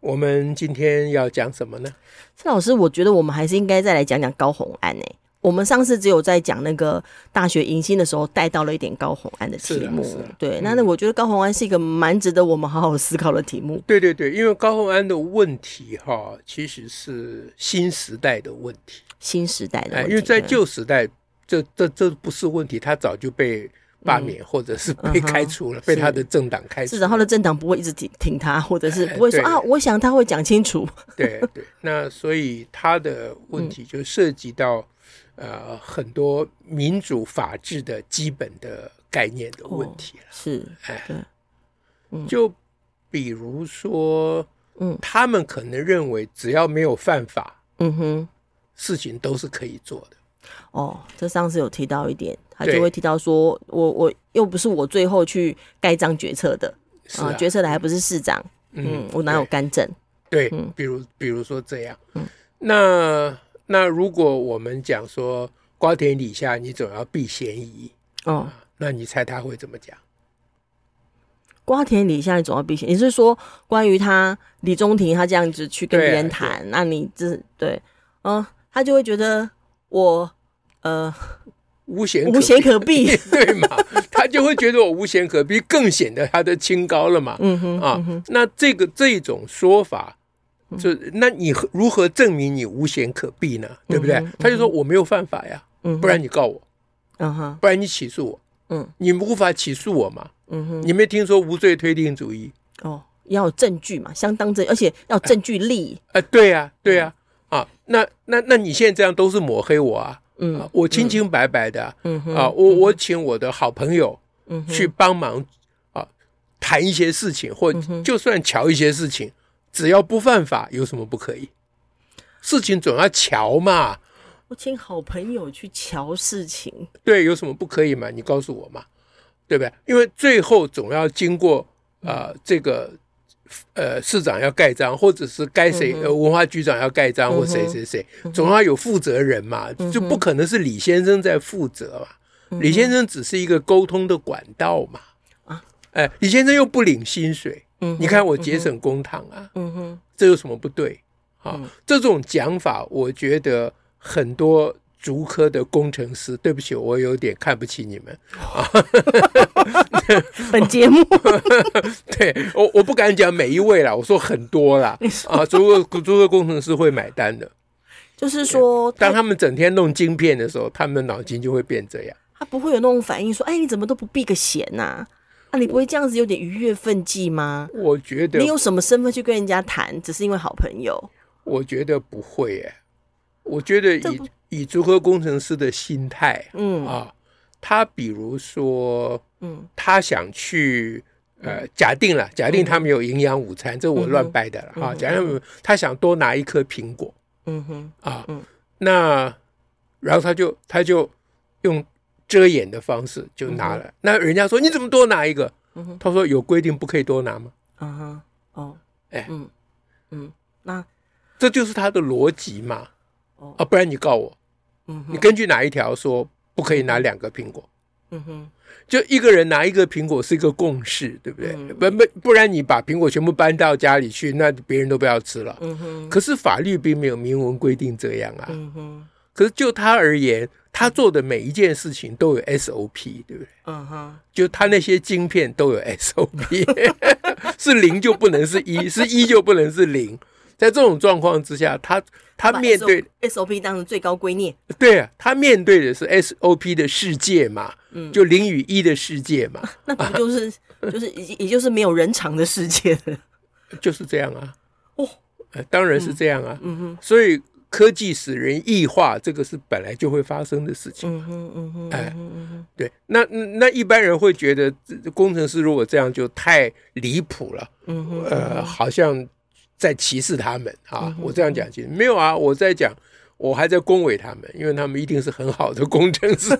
我们今天要讲什么呢？蔡老师，我觉得我们还是应该再来讲讲高红安诶。我们上次只有在讲那个大学迎新的时候带到了一点高红安的题目，对，那那我觉得高红安是一个蛮值得我们好好思考的题目。对对对，因为高红安的问题哈，其实是新时代的问题，新时代的问题，因为在旧时代，这这这不是问题，它早就被。罢免或者是被开除了，嗯、被他的政党开除。是，然后呢政党不会一直挺挺他，或者是 不会说啊，我想他会讲清楚。对对，那所以他的问题就涉及到、嗯、呃很多民主法治的基本的概念的问题了。哦、是，哎，嗯，就比如说，嗯，他们可能认为只要没有犯法，嗯哼，事情都是可以做的。哦，这上次有提到一点，他就会提到说，我我又不是我最后去盖章决策的啊，啊，决策的还不是市长，嗯，嗯，我哪有干政？对，嗯、比如比如说这样，嗯，那那如果我们讲说瓜田李下，你总要避嫌疑，哦、啊，那你猜他会怎么讲？瓜田李下，你总要避嫌，你是说关于他李中庭他这样子去跟别人谈，啊、那你这对，嗯，他就会觉得。我呃无险无险可避，对嘛？他就会觉得我无险可避，更显得他的清高了嘛。嗯哼，啊，嗯哼，那这个这种说法，就那你如何证明你无险可避呢？对不对？他就说我没有犯法呀，嗯，不然你告我，嗯哼，不然你起诉我，嗯，你无法起诉我嘛，嗯哼，你没听说无罪推定主义？哦，要有证据嘛，相当证，而且要证据力。啊，对呀，对呀。啊，那那那你现在这样都是抹黑我啊？嗯，啊、我清清白白的，嗯啊，我我请我的好朋友，嗯，去帮忙啊，谈一些事情，或就算瞧一些事情，只要不犯法，有什么不可以？事情总要瞧嘛。我请好朋友去瞧事情，对，有什么不可以嘛？你告诉我嘛，对不对？因为最后总要经过啊，这个。呃，市长要盖章，或者是该谁呃文化局长要盖章，或谁谁谁，总要有负责人嘛，就不可能是李先生在负责嘛。李先生只是一个沟通的管道嘛。啊，哎，李先生又不领薪水，你看我节省公帑啊，嗯哼，这有什么不对？啊，这种讲法，我觉得很多。竹科的工程师，对不起，我有点看不起你们啊。本节目，对我我不敢讲每一位啦，我说很多啦啊，竹科竹科工程师会买单的，就是说，当他们整天弄晶片的时候，他们的脑筋就会变这样。他不会有那种反应，说：“哎，你怎么都不避个嫌呐？啊，你不会这样子有点逾越分际吗？”我觉得你有什么身份去跟人家谈，只是因为好朋友？我觉得不会哎，我觉得以。以足科工程师的心态，嗯啊，他比如说，嗯，他想去，呃，假定了，假定他们有营养午餐，这我乱掰的了哈。假定他想多拿一颗苹果，嗯哼，啊，那然后他就他就用遮掩的方式就拿了。那人家说你怎么多拿一个？他说有规定不可以多拿吗？嗯哼，哦，哎，嗯嗯，那这就是他的逻辑嘛。啊，不然你告我。你根据哪一条说不可以拿两个苹果？嗯哼，就一个人拿一个苹果是一个共识，对不对？不不，不然你把苹果全部搬到家里去，那别人都不要吃了。嗯哼。可是法律并没有明文规定这样啊。嗯哼。可是就他而言，他做的每一件事情都有 SOP，对不对？嗯哼。就他那些晶片都有 SOP，是零就不能是一，是一就不能是零。在这种状况之下，他他面对 SOP 当成最高圭臬，对啊，他面对的是 SOP 的世界嘛，嗯，就零与一的世界嘛，那不就是就是也也就是没有人常的世界了，就是这样啊，哦，当然是这样啊，嗯哼，所以科技使人异化，这个是本来就会发生的事情，嗯哼嗯哼，哎，对，那那一般人会觉得工程师如果这样就太离谱了，嗯哼，呃，好像。在歧视他们啊！我这样讲，其实没有啊。我在讲，我还在恭维他们，因为他们一定是很好的工程师，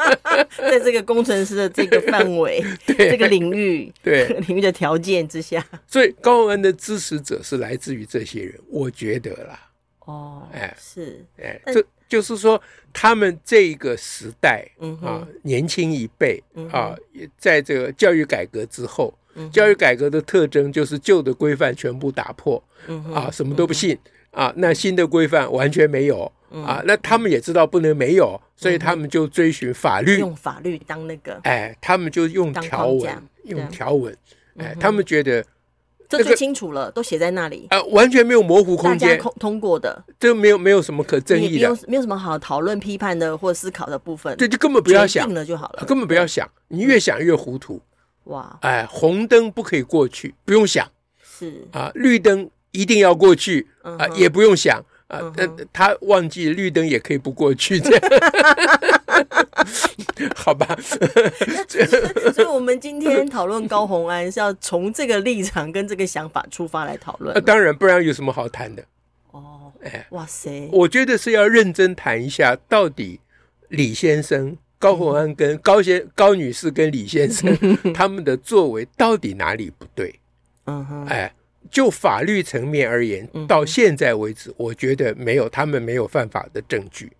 在这个工程师的这个范围、这个领域、对。领域的条件之下，所以高恩的支持者是来自于这些人，我觉得啦。哦，哎，是，哎，这就是说，他们这个时代、嗯、啊，年轻一辈、嗯、啊，在这个教育改革之后，嗯、教育改革的特征就是旧的规范全部打破，嗯、啊，什么都不信。啊，那新的规范完全没有、嗯、啊，那他们也知道不能没有，所以他们就追寻法律，用法律当那个，哎，他们就用条文，用条文，哎，他们觉得这最清楚了，都写在那里，啊，完全没有模糊空间，通通过的，这没有没有什么可争议的，没有没有什么好讨论、批判的或思考的部分，对就根本不要想了就好了，根本不要想，你越想越糊涂，哇，哎，红灯不可以过去，不用想，是啊，绿灯一定要过去啊，也不用想。啊，但他忘记绿灯也可以不过去，这样 好吧？所以，我们今天讨论高红安是要从这个立场跟这个想法出发来讨论。当然，不然有什么好谈的？哦，哎，哇塞！我觉得是要认真谈一下，到底李先生、高洪安跟高先高女士跟李先生 他们的作为到底哪里不对？嗯哼，哎。就法律层面而言，到现在为止，我觉得没有他们没有犯法的证据。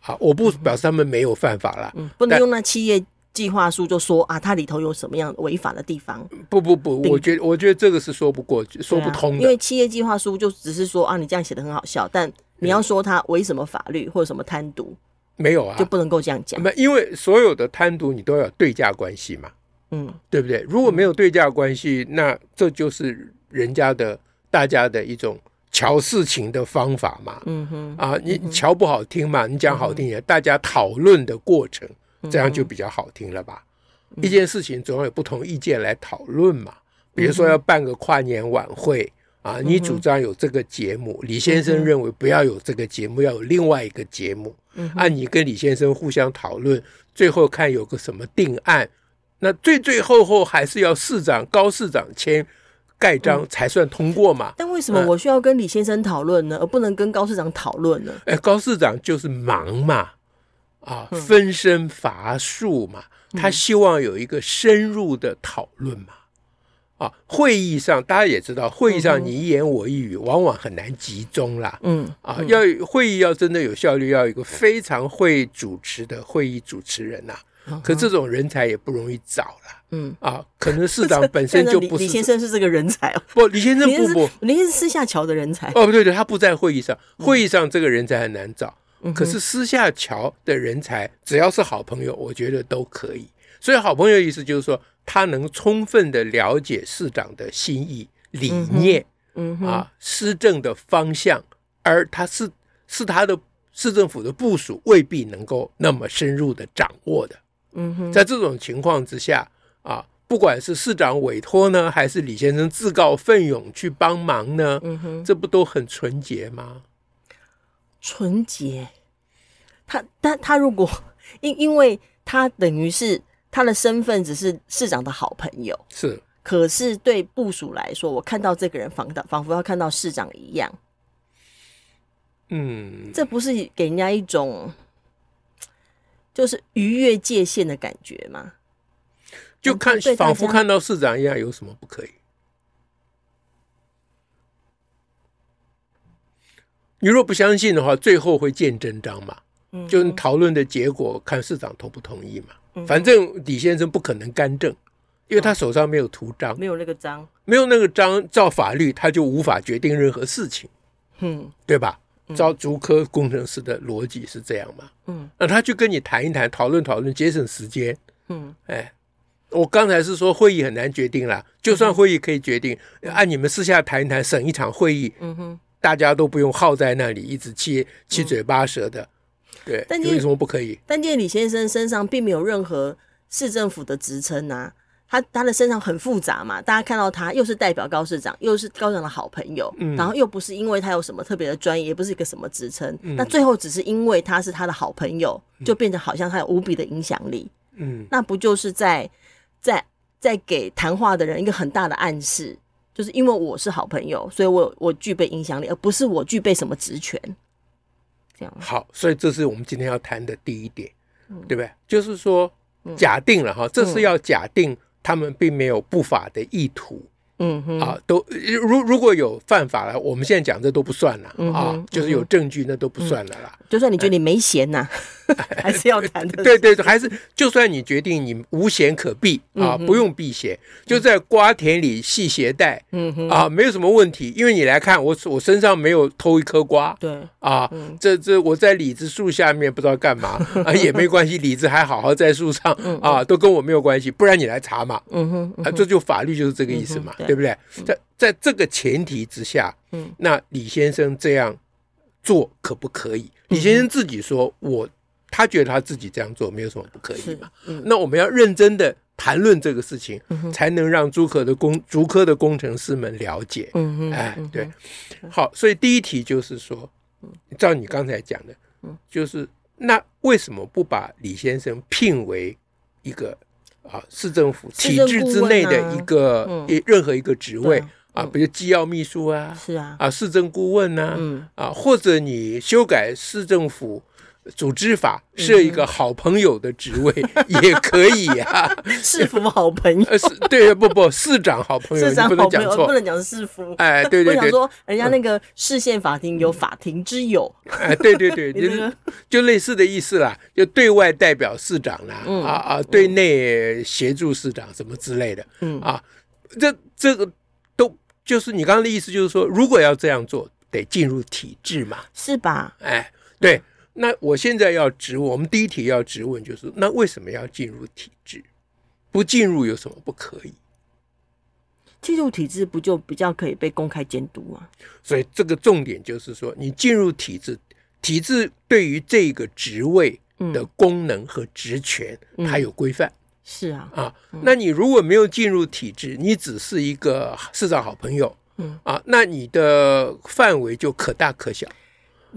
好，我不表示他们没有犯法了，不能用那企业计划书就说啊，它里头有什么样违法的地方？不不不，我觉得我觉得这个是说不过去、说不通的。因为企业计划书就只是说啊，你这样写的很好笑，但你要说它违什么法律或者什么贪渎，没有啊，就不能够这样讲。因为所有的贪渎你都要有对价关系嘛，嗯，对不对？如果没有对价关系，那这就是。人家的大家的一种瞧事情的方法嘛，嗯哼，啊，你瞧不好听嘛，你讲好听点，大家讨论的过程，这样就比较好听了吧？一件事情总要有不同意见来讨论嘛。比如说要办个跨年晚会啊，你主张有这个节目，李先生认为不要有这个节目，要有另外一个节目。按你跟李先生互相讨论，最后看有个什么定案，那最最后后还是要市长高市长签。盖章才算通过嘛？但为什么我需要跟李先生讨论呢，而不能跟高市长讨论呢？哎，高市长就是忙嘛，啊，分身乏术嘛，他希望有一个深入的讨论嘛。啊，会议上大家也知道，会议上你一言我一语，往往很难集中啦。嗯，啊，要会议要真的有效率，要有一个非常会主持的会议主持人呐。可这种人才也不容易找了，嗯。啊，可能市长 本身就不是李先生是这个人才哦，不，李先生不不，李先生是私下桥的人才。哦，不对对，他不在会议上，会议上这个人才很难找，可是私下桥的人才，只要是好朋友，我觉得都可以。所以好朋友意思就是说，他能充分的了解市长的心意、理念，嗯啊，施政的方向，而他是是他的市政府的部署，未必能够那么深入的掌握的。嗯哼，在这种情况之下啊，不管是市长委托呢，还是李先生自告奋勇去帮忙呢，嗯哼，这不都很纯洁吗？纯洁，他但他如果因因为他等于是他的身份只是市长的好朋友，是，可是对部署来说，我看到这个人仿的仿佛要看到市长一样，嗯，这不是给人家一种。就是逾越界限的感觉吗，就看仿佛看到市长一样，有什么不可以？你若不相信的话，最后会见真章嘛。嗯，就讨论的结果看市长同不同意嘛。反正李先生不可能干政，因为他手上没有图章，没有那个章，没有那个章，照法律他就无法决定任何事情。嗯，对吧？招竹科工程师的逻辑是这样嘛？嗯，那他去跟你谈一谈，讨论讨论，节省时间。嗯，哎，我刚才是说会议很难决定了，就算会议可以决定，按你们私下谈一谈，省一场会议。嗯哼，大家都不用耗在那里，一直七七嘴八舌的。对，但有什么不可以？但见李先生身上并没有任何市政府的职称啊。他他的身上很复杂嘛，大家看到他又是代表高市长，又是高市长的好朋友，嗯，然后又不是因为他有什么特别的专业，也不是一个什么职称，嗯，那最后只是因为他是他的好朋友，就变得好像他有无比的影响力，嗯，那不就是在在在给谈话的人一个很大的暗示，就是因为我是好朋友，所以我我具备影响力，而不是我具备什么职权。这样好，所以这是我们今天要谈的第一点，嗯、对不对？就是说，假定了哈，这是要假定他们并没有不法的意图。嗯哼。啊，都如如果有犯法了，我们现在讲这都不算了、嗯、啊，就是有证据那都不算了啦。嗯、就算你觉得你没嫌呐、啊，还是要谈的。对对对，还是就算你决定你无嫌可避啊，不用避嫌，就在瓜田里系鞋带，嗯哼。啊，没有什么问题，因为你来看我我身上没有偷一颗瓜，对。啊，这这我在李子树下面不知道干嘛 啊，也没关系，李子还好好在树上啊，都跟我没有关系，不然你来查嘛，嗯哼啊，这就法律就是这个意思嘛。对不对？在在这个前提之下，嗯，那李先生这样做可不可以？嗯、李先生自己说，我他觉得他自己这样做没有什么不可以嘛。嗯、那我们要认真的谈论这个事情，嗯、才能让竹科的工竹科的工程师们了解。嗯哼哎，对，好，所以第一题就是说，照你刚才讲的，就是那为什么不把李先生聘为一个？啊，市政府体制之内的一个任何一个职位啊，比如机要秘书啊，是啊，啊，市政顾问呐，啊，或者你修改市政府组织法，设一个好朋友的职位 也可以啊。市府好朋友，是，对，不不，市长好朋友，不能讲错，不能讲市府。哎，对对对，说人家那个市县法庭有法庭之友，哎，对对对，就就类似的意思啦，就对外代表市长啦，啊啊，对内协助市长什么之类的，嗯啊，这这个都就是你刚刚的意思，就是说，如果要这样做，得进入体制嘛，是吧？哎，对。那我现在要质问，我们第一题要质问就是，那为什么要进入体制？不进入有什么不可以？进入体制不就比较可以被公开监督吗？所以这个重点就是说，你进入体制，体制对于这个职位的功能和职权，它有规范。是啊，啊，那你如果没有进入体制，你只是一个市长好朋友，嗯啊，那你的范围就可大可小。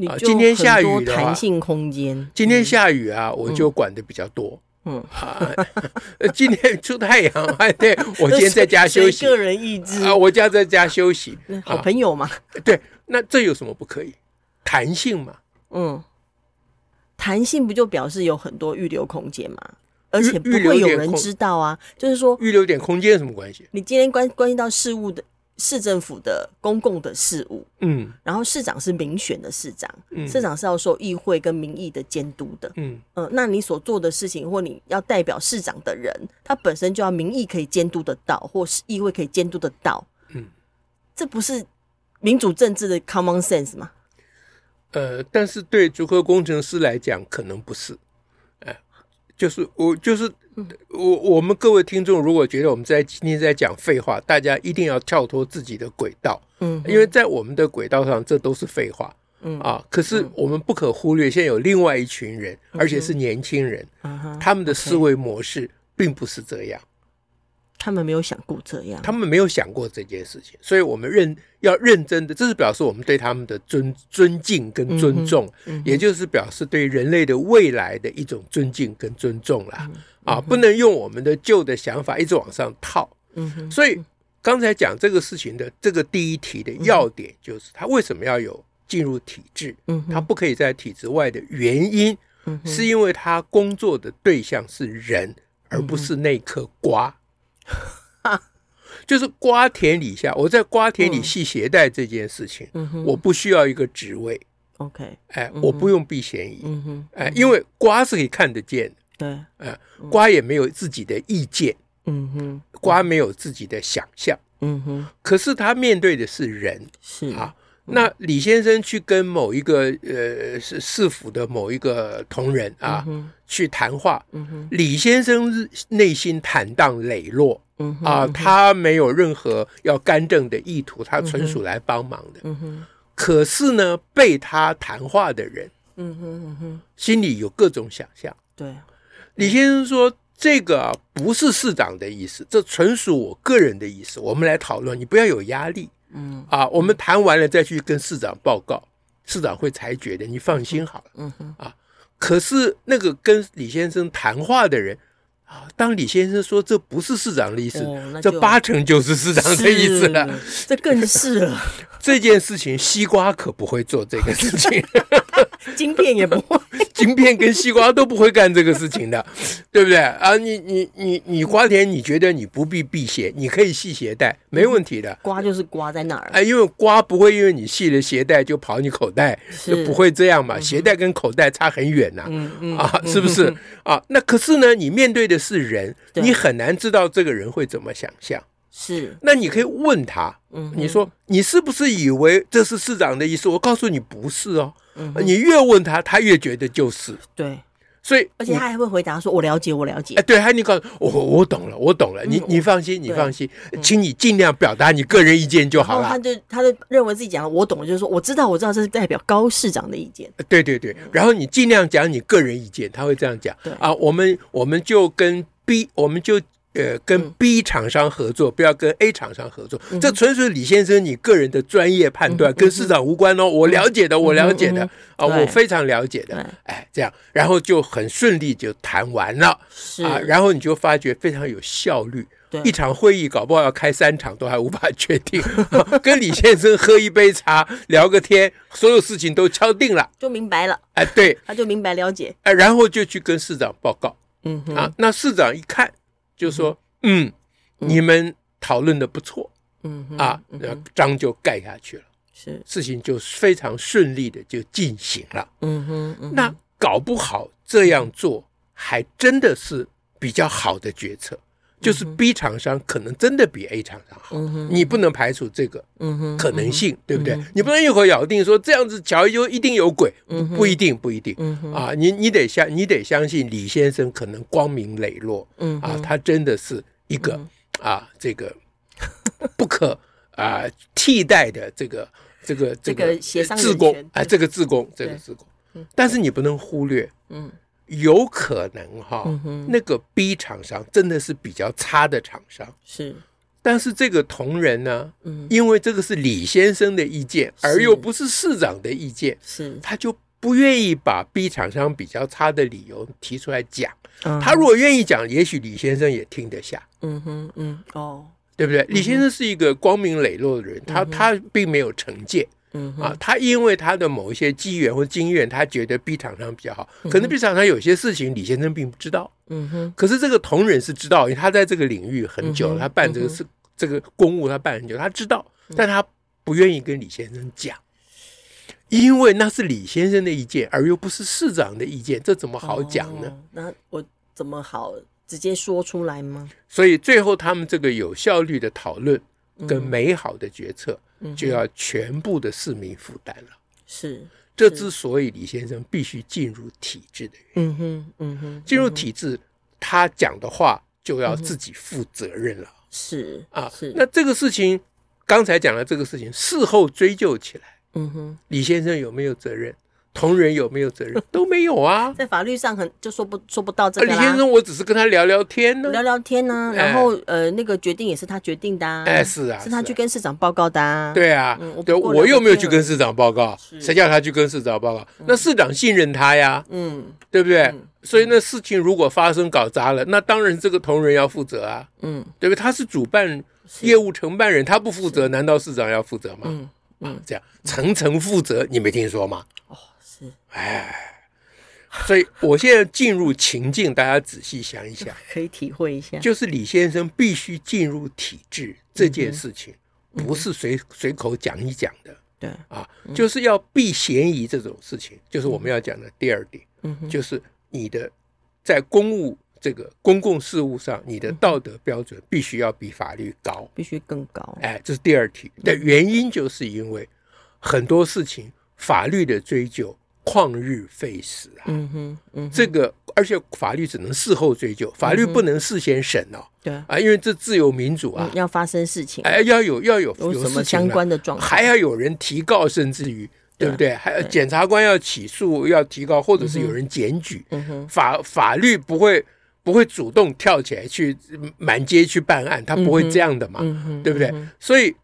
啊，今天下雨的弹性空间。今天下雨啊，我就管的比较多。嗯啊，今天出太阳，哎，对我今天在家休息。个人意志啊，我家在家休息。好朋友嘛。对，那这有什么不可以？弹性嘛。嗯，弹性不就表示有很多预留空间嘛？而且不会有人知道啊。就是说，预留点空间有什么关系？你今天关关系到事物的。市政府的公共的事务，嗯，然后市长是民选的市长，嗯，市长是要受议会跟民意的监督的，嗯，呃，那你所做的事情或你要代表市长的人，他本身就要民意可以监督得到，或是议会可以监督得到，嗯，这不是民主政治的 common sense 吗？呃，但是对竹科工程师来讲，可能不是，哎，就是我就是。我我们各位听众，如果觉得我们在今天在讲废话，大家一定要跳脱自己的轨道，嗯，因为在我们的轨道上，这都是废话，嗯啊。可是我们不可忽略，现在有另外一群人，而且是年轻人，他们的思维模式并不是这样。他们没有想过这样，他们没有想过这件事情，所以我们认要认真的，这是表示我们对他们的尊尊敬跟尊重，嗯嗯、也就是表示对人类的未来的一种尊敬跟尊重啦。啊，不能用我们的旧的想法一直往上套。嗯哼，所以刚才讲这个事情的这个第一题的要点，就是他为什么要有进入体制？嗯，他不可以在体制外的原因，嗯，是因为他工作的对象是人，而不是那颗瓜。就是瓜田李下，我在瓜田里系鞋带这件事情，我不需要一个职位，OK，哎，我不用避嫌疑，哎，因为瓜是可以看得见的，对，哎，瓜也没有自己的意见，嗯哼，瓜没有自己的想象，嗯哼，可是他面对的是人，是。啊。那李先生去跟某一个呃市市府的某一个同仁啊、嗯、去谈话，嗯、李先生内心坦荡磊落，啊，他没有任何要干政的意图，他纯属来帮忙的。嗯、可是呢，被他谈话的人，嗯、哼嗯哼心里有各种想象。对，李先生说：“这个、啊、不是市长的意思，这纯属我个人的意思。我们来讨论，你不要有压力。”嗯啊，我们谈完了再去跟市长报告，市长会裁决的，你放心好了。嗯哼啊，可是那个跟李先生谈话的人啊，当李先生说这不是市长的意思，哦、这八成就是市长的意思了，这更是了。这件事情，西瓜可不会做这个事情。晶片也不会，晶片跟西瓜都不会干这个事情的，对不对啊？你你你你瓜田，你觉得你不必避邪，你可以系鞋带，没问题的。瓜就是瓜在哪儿？哎，因为瓜不会因为你系了鞋带就跑你口袋，就不会这样嘛。嗯、鞋带跟口袋差很远呐、啊，嗯嗯、啊，是不是、嗯、啊？那可是呢，你面对的是人，你很难知道这个人会怎么想象。是，那你可以问他，嗯，你说你是不是以为这是市长的意思？我告诉你不是哦，嗯，你越问他，他越觉得就是对，所以而且他还会回答说：“我了解，我了解。”哎，对，还你告诉我，我懂了，我懂了。你你放心，你放心，请你尽量表达你个人意见就好了。他就他就认为自己讲了，我懂了，就是说我知道，我知道这是代表高市长的意见。对对对，然后你尽量讲你个人意见，他会这样讲。对啊，我们我们就跟 B，我们就。呃，跟 B 厂商合作，不要跟 A 厂商合作。这纯属李先生你个人的专业判断，跟市长无关哦。我了解的，我了解的啊，我非常了解的。哎，这样，然后就很顺利就谈完了啊。然后你就发觉非常有效率。一场会议搞不好要开三场都还无法确定。跟李先生喝一杯茶，聊个天，所有事情都敲定了，就明白了。哎，对，他就明白了解。哎，然后就去跟市长报告。嗯啊，那市长一看。就说嗯，你们讨论的不错，嗯啊，那章就盖下去了，是。事情就非常顺利的就进行了，嗯哼，那搞不好这样做还真的是比较好的决策，就是 B 厂商可能真的比 A 厂商好，你不能排除这个可能性，对不对？你不能一口咬定说这样子乔就一定有鬼，不一定，不一定，啊，你你得相你得相信李先生可能光明磊落，啊，他真的是一个啊这个不可啊替代的这个这个这个自工啊，这个自工这个自工，但是你不能忽略，嗯。有可能哈，嗯、那个 B 厂商真的是比较差的厂商，是。但是这个同仁呢，嗯、因为这个是李先生的意见，而又不是市长的意见，是，他就不愿意把 B 厂商比较差的理由提出来讲。嗯、他如果愿意讲，也许李先生也听得下。嗯哼，嗯，哦，对不对？嗯、李先生是一个光明磊落的人，他他并没有成见。嗯啊，他因为他的某一些机缘或经验，他觉得 B 厂商比较好。可能 B 厂商有些事情李先生并不知道。嗯哼。可是这个同仁是知道，因为他在这个领域很久，他办这个事，这个公务他办很久，他知道，但他不愿意跟李先生讲，因为那是李先生的意见，而又不是市长的意见，这怎么好讲呢？那我怎么好直接说出来吗？所以最后他们这个有效率的讨论跟美好的决策。就要全部的市民负担了，是这之所以李先生必须进入体制的原因。嗯哼，嗯哼，进入体制，他讲的话就要自己负责任了。是啊，是。那这个事情，刚才讲的这个事情，事后追究起来，嗯哼，李先生有没有责任？同仁有没有责任？都没有啊，在法律上很就说不说不到这个。李先生，我只是跟他聊聊天呢，聊聊天呢。然后呃，那个决定也是他决定的。哎，是啊，是他去跟市长报告的。对啊，对，我又没有去跟市长报告，谁叫他去跟市长报告？那市长信任他呀，嗯，对不对？所以那事情如果发生搞砸了，那当然这个同仁要负责啊，嗯，对不对？他是主办业务承办人，他不负责，难道市长要负责吗？嗯嗯，这样层层负责，你没听说吗？哎，所以我现在进入情境，大家仔细想一想，可以体会一下，就是李先生必须进入体制这件事情，不是随随口讲一讲的。对。啊，就是要避嫌疑这种事情，就是我们要讲的第二点，就是你的在公务这个公共事务上，你的道德标准必须要比法律高，必须更高。哎，这是第二题。的原因，就是因为很多事情法律的追究。旷日费时啊！嗯哼，嗯，这个而且法律只能事后追究，法律不能事先审哦。对啊，因为这自由民主啊，要发生事情，哎，要有要有有什么相关的状况，还要有人提告，甚至于对不对？还有检察官要起诉，要提告，或者是有人检举。嗯，法法律不会不会主动跳起来去满街去办案，他不会这样的嘛，对不对？所以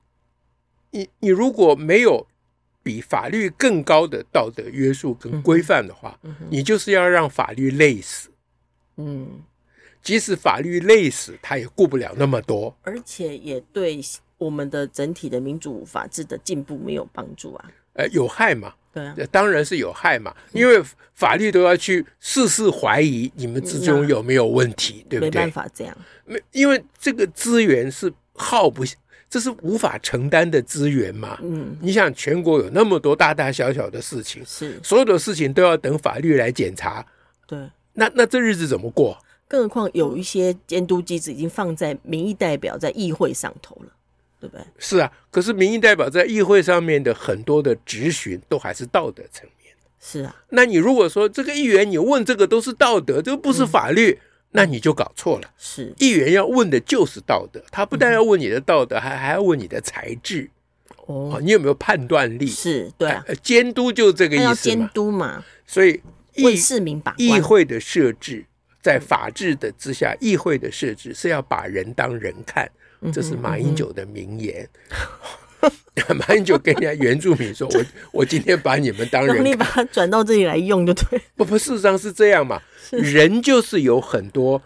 你你如果没有。比法律更高的道德约束跟规范的话，你就是要让法律累死。嗯，即使法律累死，他也顾不了那么多，而且也对我们的整体的民主法治的进步没有帮助啊。呃，有害嘛？对啊，当然是有害嘛，因为法律都要去事事怀疑你们之中有没有问题，对不对？没办法这样，没，因为这个资源是耗不，这是无法承担的资源嘛。嗯，你想全国有那么多大大小小的事情，是所有的事情都要等法律来检查，对，那那这日子怎么过？更何况有一些监督机制已经放在民意代表在议会上头了。对不对？是啊，可是民意代表在议会上面的很多的质询都还是道德层面。是啊，那你如果说这个议员你问这个都是道德，这个不是法律，嗯、那你就搞错了。是，议员要问的就是道德，他不但要问你的道德，嗯、还还要问你的才智。哦，你有没有判断力？是对啊，监督就这个意思监督嘛。所以为市民把议会的设置，在法治的之下，议会的设置是要把人当人看。这是马英九的名言。嗯嗯、马英九跟人家原住民说：“我 我今天把你们当人，你把它转到这里来用就对。”不不，事实上是这样嘛。人就是有很多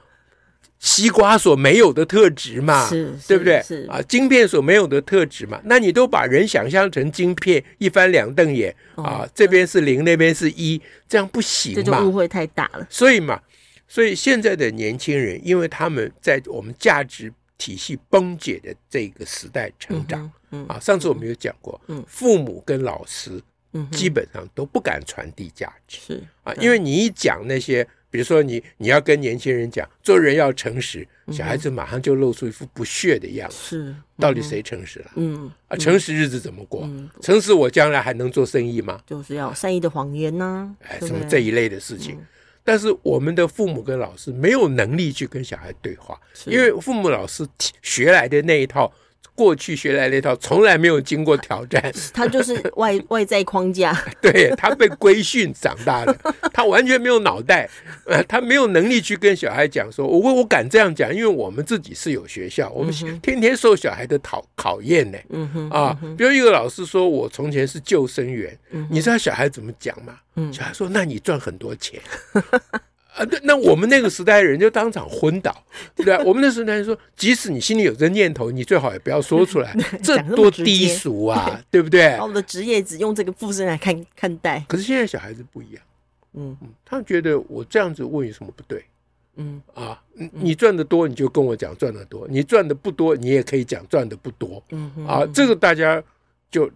西瓜所没有的特质嘛，对不对？是啊，晶片所没有的特质嘛。那你都把人想象成晶片，一翻两瞪眼、哦、啊，这边是零，那边是一，这样不行嘛？这就误会太大了。所以嘛，所以现在的年轻人，因为他们在我们价值。体系崩解的这个时代成长，嗯嗯、啊，上次我们有讲过，嗯、父母跟老师，嗯基本上都不敢传递价值，是啊，因为你一讲那些，比如说你你要跟年轻人讲做人要诚实，小孩子马上就露出一副不屑的样子，是、嗯，到底谁诚实了？嗯啊，诚实日子怎么过？嗯、诚实我将来还能做生意吗？就是要善意的谎言呐、啊，哎，什么这一类的事情。嗯但是我们的父母跟老师没有能力去跟小孩对话，因为父母老师学来的那一套。过去学来那套从来没有经过挑战，他就是外外在框架，对，他被规训长大的，他完全没有脑袋，呃，他没有能力去跟小孩讲说，我我敢这样讲，因为我们自己是有学校，我们天天受小孩的考考验呢，嗯哼，啊，比如一个老师说我从前是救生员，你知道小孩怎么讲吗？小孩说，那你赚很多钱。啊，那那我们那个时代的人就当场昏倒，对不对？我们那时代人说，即使你心里有这念头，你最好也不要说出来，这多低俗啊，对不对？把我们的职业只用这个附身来看看待。可是现在小孩子不一样，嗯嗯，他们觉得我这样子问有什么不对？嗯啊，你赚的多你就跟我讲赚的多，你赚的不多你也可以讲赚的不多，嗯啊，这个大家就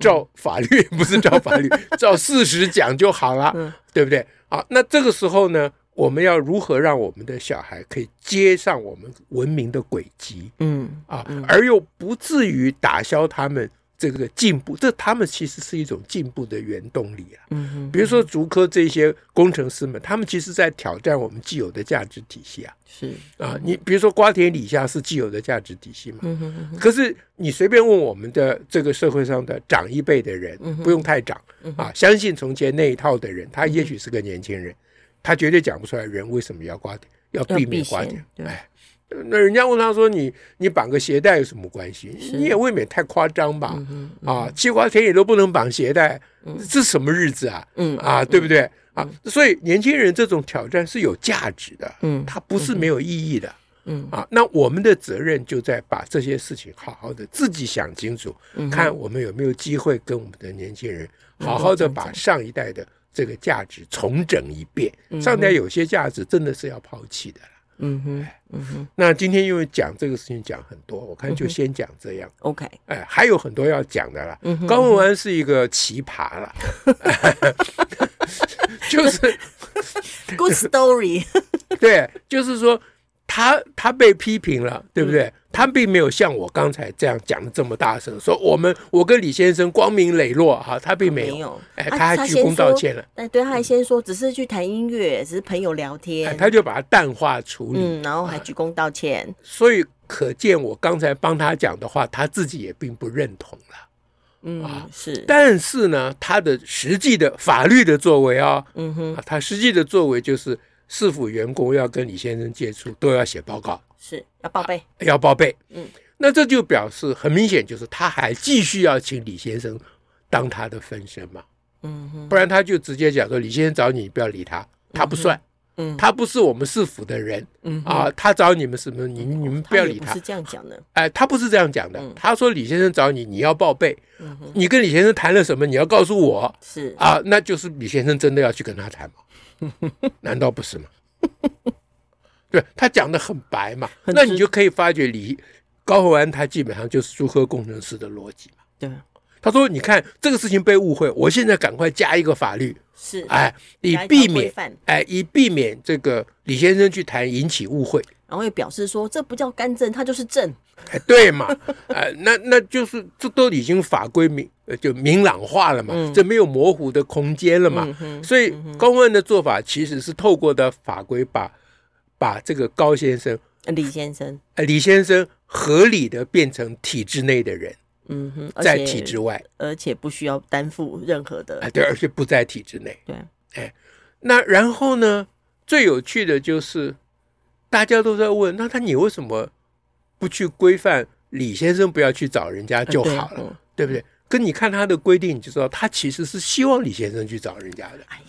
照法律 不是照法律，照事实讲就好了，对不对？啊，那这个时候呢？我们要如何让我们的小孩可以接上我们文明的轨迹？嗯啊，而又不至于打消他们这个进步，这他们其实是一种进步的原动力啊。嗯哼，比如说竹科这些工程师们，他们其实在挑战我们既有的价值体系啊。是啊，你比如说瓜田李下是既有的价值体系嘛。嗯哼。可是你随便问我们的这个社会上的长一辈的人，不用太长啊，相信从前那一套的人，他也许是个年轻人。他绝对讲不出来，人为什么要刮点，要避免刮点。哎，那人家问他说：“你你绑个鞋带有什么关系？你也未免太夸张吧？啊，西瓜田里都不能绑鞋带，这是什么日子啊？嗯啊，对不对啊？所以年轻人这种挑战是有价值的，嗯，它不是没有意义的，嗯啊。那我们的责任就在把这些事情好好的自己想清楚，看我们有没有机会跟我们的年轻人好好的把上一代的。这个价值重整一遍，上台有些价值真的是要抛弃的。嗯哼，嗯哼。那今天因为讲这个事情讲很多，我看就先讲这样。OK，哎，还有很多要讲的啦。高文安是一个奇葩了，就是 good story。对，就是说他他被批评了，对不对？他并没有像我刚才这样讲的这么大声，说我们我跟李先生光明磊落哈，他并没有，哎，他还鞠躬道歉了，哎，对，他还先说只是去谈音乐，只是朋友聊天，他就把它淡化处理，嗯，然后还鞠躬道歉，所以可见我刚才帮他讲的话，他自己也并不认同了，嗯啊是，但是呢，他的实际的法律的作为啊，嗯哼，他实际的作为就是市府员工要跟李先生接触都要写报告。是要报备，要报备。嗯，那这就表示很明显，就是他还继续要请李先生当他的分身嘛。嗯哼，不然他就直接讲说，李先生找你，不要理他，他不算。嗯，他不是我们市府的人，嗯啊，他找你们什么？你你们不要理他。是这样讲的，哎，他不是这样讲的。他说李先生找你，你要报备。嗯，你跟李先生谈了什么？你要告诉我。是啊，那就是李先生真的要去跟他谈吗？难道不是吗？对，他讲的很白嘛，那你就可以发觉李高鸿安他基本上就是苏科工程师的逻辑嘛。对。他说：“你看这个事情被误会，我现在赶快加一个法律，是。哎，以避免哎，以避免这个李先生去谈引起误会，然后也表示说这不叫干政，他就是政，哎，对嘛，哎，那那就是这都已经法规明就明朗化了嘛，嗯、这没有模糊的空间了嘛，嗯、所以高虹安的做法其实是透过的法规把把这个高先生李先生。哎李先生合理的变成体制内的人。”嗯哼，在体制外，而且不需要担负任何的，哎，对，而且不在体制内，对，哎，那然后呢？最有趣的就是，大家都在问，那他你为什么不去规范李先生不要去找人家就好了，对，对不对？跟你看他的规定，你就知道他其实是希望李先生去找人家的。哎呀，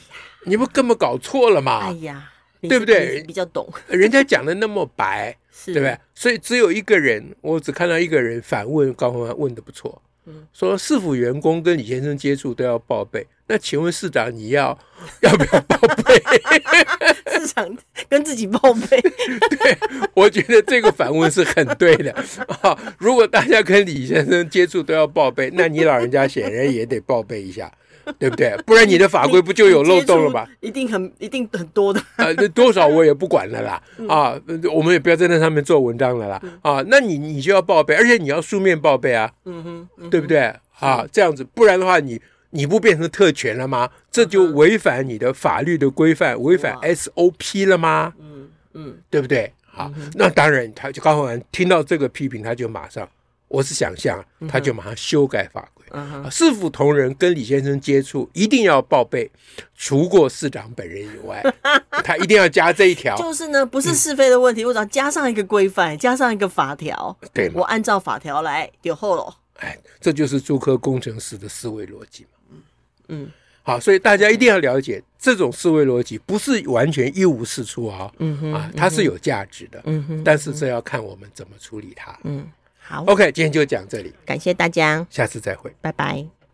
你不根本搞错了嘛？哎呀。对不对？比较懂，人家讲的那么白，是对不对？所以只有一个人，我只看到一个人反问高虹安，问的不错，嗯，说市府员工跟李先生接触都要报备，那请问市长你要要不要报备？市长跟自己报备，对，我觉得这个反问是很对的啊。如果大家跟李先生接触都要报备，那你老人家显然也得报备一下。对不对？不然你的法规不就有漏洞了吗？一定很一定很多的。呃，多少我也不管了啦。啊，我们也不要在那上面做文章了啦。啊，那你你就要报备，而且你要书面报备啊。嗯哼，对不对？啊，这样子，不然的话，你你不变成特权了吗？这就违反你的法律的规范，违反 SOP 了吗？嗯嗯，对不对？好，那当然，他就高虹安听到这个批评，他就马上，我是想象，他就马上修改法规。市府同仁跟李先生接触一定要报备，除过市长本人以外，他一定要加这一条。就是呢，不是是非的问题，我只要加上一个规范，加上一个法条，对？我按照法条来就后了。哎，这就是租科工程师的思维逻辑嘛。嗯嗯，好，所以大家一定要了解这种思维逻辑，不是完全一无是处啊。嗯哼，啊，它是有价值的。嗯哼，但是这要看我们怎么处理它。嗯。好，OK，今天就讲这里，感谢大家，下次再会，拜拜。